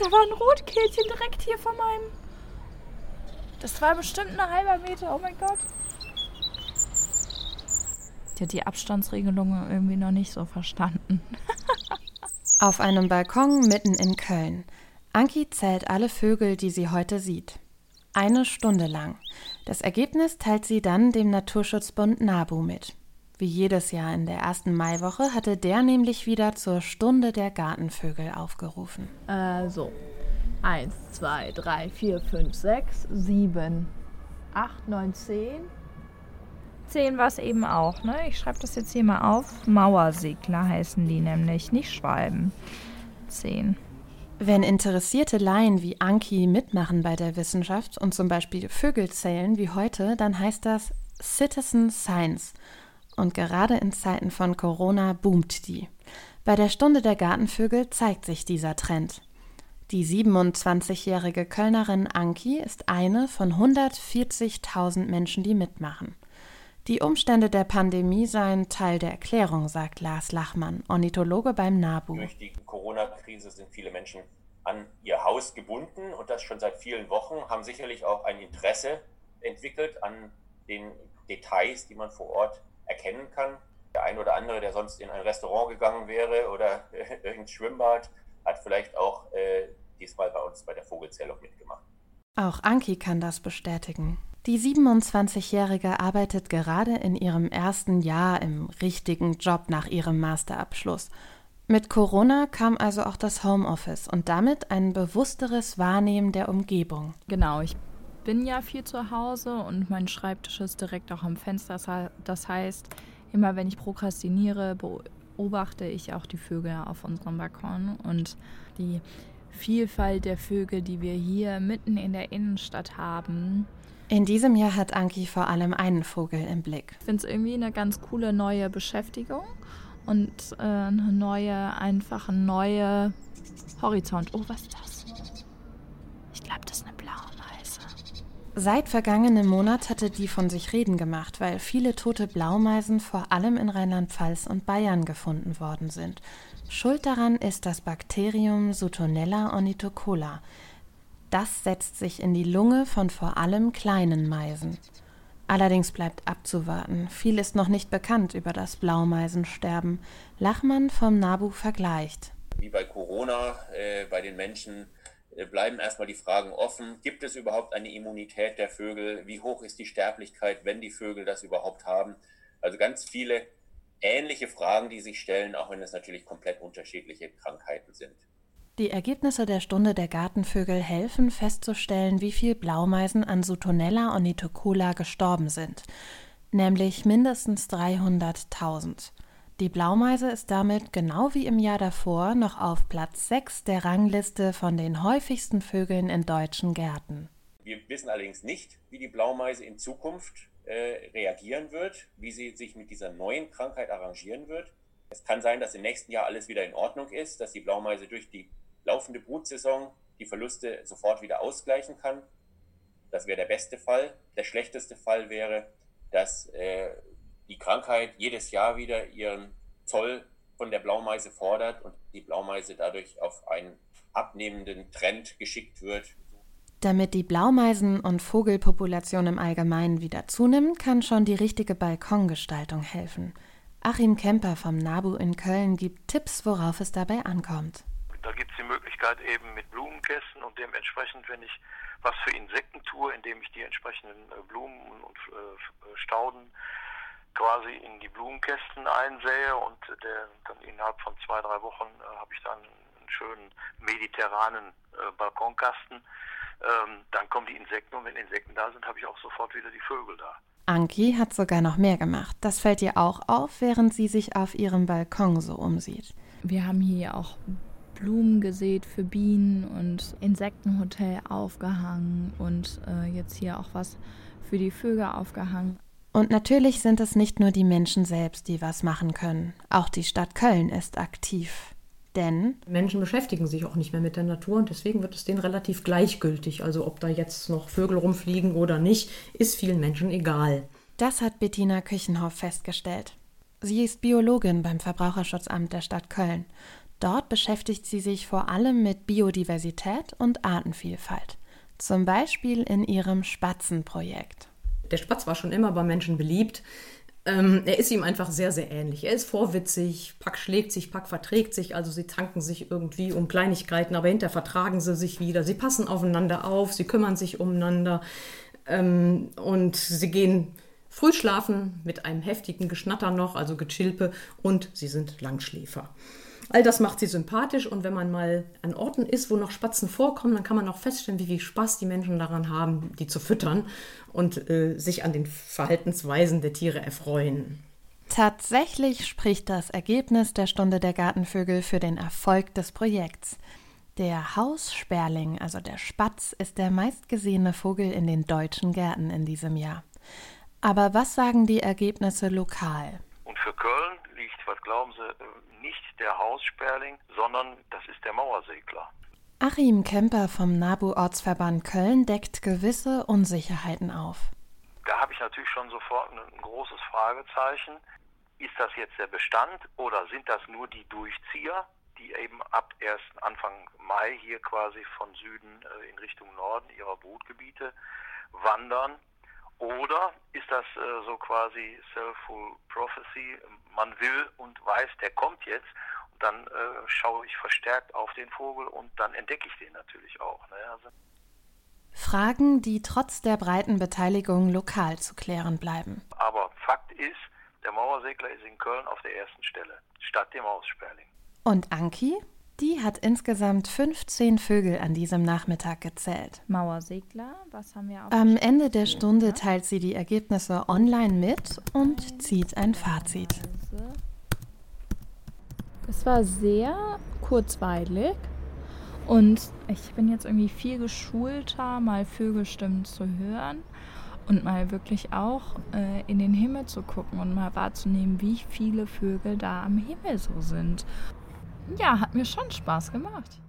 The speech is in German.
da war ein Rotkehlchen direkt hier vor meinem. Das war bestimmt ein halber Meter, oh mein Gott. Die hat die Abstandsregelung irgendwie noch nicht so verstanden. Auf einem Balkon mitten in Köln. Anki zählt alle Vögel, die sie heute sieht. Eine Stunde lang. Das Ergebnis teilt sie dann dem Naturschutzbund NABU mit. Wie jedes Jahr in der ersten Maiwoche hatte der nämlich wieder zur Stunde der Gartenvögel aufgerufen. Äh, so. Eins, zwei, drei, vier, fünf, sechs, sieben, acht, neun, zehn. Zehn war es eben auch, ne? Ich schreibe das jetzt hier mal auf. Mauersegler heißen die nämlich, nicht Schwalben. Zehn. Wenn interessierte Laien wie Anki mitmachen bei der Wissenschaft und zum Beispiel Vögel zählen wie heute, dann heißt das Citizen Science – und gerade in Zeiten von Corona boomt die. Bei der Stunde der Gartenvögel zeigt sich dieser Trend. Die 27-jährige Kölnerin Anki ist eine von 140.000 Menschen, die mitmachen. Die Umstände der Pandemie seien Teil der Erklärung, sagt Lars Lachmann, Ornithologe beim NABU. Durch die Corona-Krise sind viele Menschen an ihr Haus gebunden und das schon seit vielen Wochen, haben sicherlich auch ein Interesse entwickelt an den Details, die man vor Ort erkennen kann. Der ein oder andere, der sonst in ein Restaurant gegangen wäre oder irgendein Schwimmbad, hat vielleicht auch äh, diesmal bei uns bei der Vogelzählung mitgemacht. Auch Anki kann das bestätigen. Die 27-Jährige arbeitet gerade in ihrem ersten Jahr im richtigen Job nach ihrem Masterabschluss. Mit Corona kam also auch das Homeoffice und damit ein bewussteres Wahrnehmen der Umgebung. Genau, ich bin ja viel zu Hause und mein Schreibtisch ist direkt auch am Fenster. Das heißt, immer wenn ich prokrastiniere, beobachte ich auch die Vögel auf unserem Balkon und die Vielfalt der Vögel, die wir hier mitten in der Innenstadt haben. In diesem Jahr hat Anki vor allem einen Vogel im Blick. Ich finde es irgendwie eine ganz coole neue Beschäftigung und äh, eine neue, einfach ein neuer Horizont. Oh, was ist das? Ich glaube, das ist eine Seit vergangenem Monat hatte die von sich reden gemacht, weil viele tote Blaumeisen vor allem in Rheinland-Pfalz und Bayern gefunden worden sind. Schuld daran ist das Bakterium Sutonella ornithocola. Das setzt sich in die Lunge von vor allem kleinen Meisen. Allerdings bleibt abzuwarten. Viel ist noch nicht bekannt über das Blaumeisensterben. Lachmann vom NABU vergleicht. Wie bei Corona äh, bei den Menschen bleiben erstmal die Fragen offen. Gibt es überhaupt eine Immunität der Vögel? Wie hoch ist die Sterblichkeit, wenn die Vögel das überhaupt haben? Also ganz viele ähnliche Fragen, die sich stellen, auch wenn es natürlich komplett unterschiedliche Krankheiten sind. Die Ergebnisse der Stunde der Gartenvögel helfen festzustellen, wie viel Blaumeisen an Sutonella ornithocola gestorben sind, nämlich mindestens 300.000. Die Blaumeise ist damit genau wie im Jahr davor noch auf Platz 6 der Rangliste von den häufigsten Vögeln in deutschen Gärten. Wir wissen allerdings nicht, wie die Blaumeise in Zukunft äh, reagieren wird, wie sie sich mit dieser neuen Krankheit arrangieren wird. Es kann sein, dass im nächsten Jahr alles wieder in Ordnung ist, dass die Blaumeise durch die laufende Brutsaison die Verluste sofort wieder ausgleichen kann. Das wäre der beste Fall. Der schlechteste Fall wäre, dass äh, die Krankheit jedes Jahr wieder ihren Zoll von der Blaumeise fordert und die Blaumeise dadurch auf einen abnehmenden Trend geschickt wird. Damit die Blaumeisen- und Vogelpopulation im Allgemeinen wieder zunimmt, kann schon die richtige Balkongestaltung helfen. Achim Kemper vom NABU in Köln gibt Tipps, worauf es dabei ankommt. Da gibt es die Möglichkeit eben mit Blumenkästen und dementsprechend, wenn ich was für Insekten tue, indem ich die entsprechenden äh, Blumen und äh, Stauden quasi in die Blumenkästen einsähe und der, dann innerhalb von zwei, drei Wochen äh, habe ich dann einen schönen mediterranen äh, Balkonkasten. Ähm, dann kommen die Insekten und wenn Insekten da sind, habe ich auch sofort wieder die Vögel da. Anki hat sogar noch mehr gemacht. Das fällt ihr auch auf, während sie sich auf ihrem Balkon so umsieht. Wir haben hier auch Blumen gesät für Bienen und Insektenhotel aufgehangen und äh, jetzt hier auch was für die Vögel aufgehangen. Und natürlich sind es nicht nur die Menschen selbst, die was machen können. Auch die Stadt Köln ist aktiv. Denn Menschen beschäftigen sich auch nicht mehr mit der Natur und deswegen wird es denen relativ gleichgültig. Also ob da jetzt noch Vögel rumfliegen oder nicht, ist vielen Menschen egal. Das hat Bettina Küchenhoff festgestellt. Sie ist Biologin beim Verbraucherschutzamt der Stadt Köln. Dort beschäftigt sie sich vor allem mit Biodiversität und Artenvielfalt. Zum Beispiel in ihrem Spatzenprojekt. Der Spatz war schon immer bei Menschen beliebt. Ähm, er ist ihm einfach sehr, sehr ähnlich. Er ist vorwitzig, Pack schlägt sich, Pack verträgt sich, also sie tanken sich irgendwie um Kleinigkeiten, aber hinterher vertragen sie sich wieder. Sie passen aufeinander auf, sie kümmern sich umeinander ähm, und sie gehen früh schlafen mit einem heftigen Geschnatter noch, also Gechilpe, und sie sind Langschläfer. All das macht sie sympathisch und wenn man mal an Orten ist, wo noch Spatzen vorkommen, dann kann man auch feststellen, wie viel Spaß die Menschen daran haben, die zu füttern und äh, sich an den Verhaltensweisen der Tiere erfreuen. Tatsächlich spricht das Ergebnis der Stunde der Gartenvögel für den Erfolg des Projekts. Der Haussperling, also der Spatz, ist der meistgesehene Vogel in den deutschen Gärten in diesem Jahr. Aber was sagen die Ergebnisse lokal? Und für Köln glauben Sie, nicht der Haussperling, sondern das ist der Mauersegler. Achim Kemper vom NABU-Ortsverband Köln deckt gewisse Unsicherheiten auf. Da habe ich natürlich schon sofort ein großes Fragezeichen. Ist das jetzt der Bestand oder sind das nur die Durchzieher, die eben ab erst Anfang Mai hier quasi von Süden äh, in Richtung Norden ihrer Brutgebiete wandern? Oder ist das äh, so quasi Self-Full Prophecy? Man will und weiß, der kommt jetzt. Und dann äh, schaue ich verstärkt auf den Vogel und dann entdecke ich den natürlich auch. Ne? Also Fragen, die trotz der breiten Beteiligung lokal zu klären bleiben. Aber Fakt ist, der Mauersegler ist in Köln auf der ersten Stelle, statt dem Aussperling. Und Anki? Die hat insgesamt 15 Vögel an diesem Nachmittag gezählt. Mauersegler, was haben wir auch? Am Ende der Stunde teilt sie die Ergebnisse online mit und zieht ein Fazit. Es war sehr kurzweilig und ich bin jetzt irgendwie viel geschulter, mal Vögelstimmen zu hören und mal wirklich auch äh, in den Himmel zu gucken und mal wahrzunehmen, wie viele Vögel da am Himmel so sind ja, hat mir schon Spaß gemacht.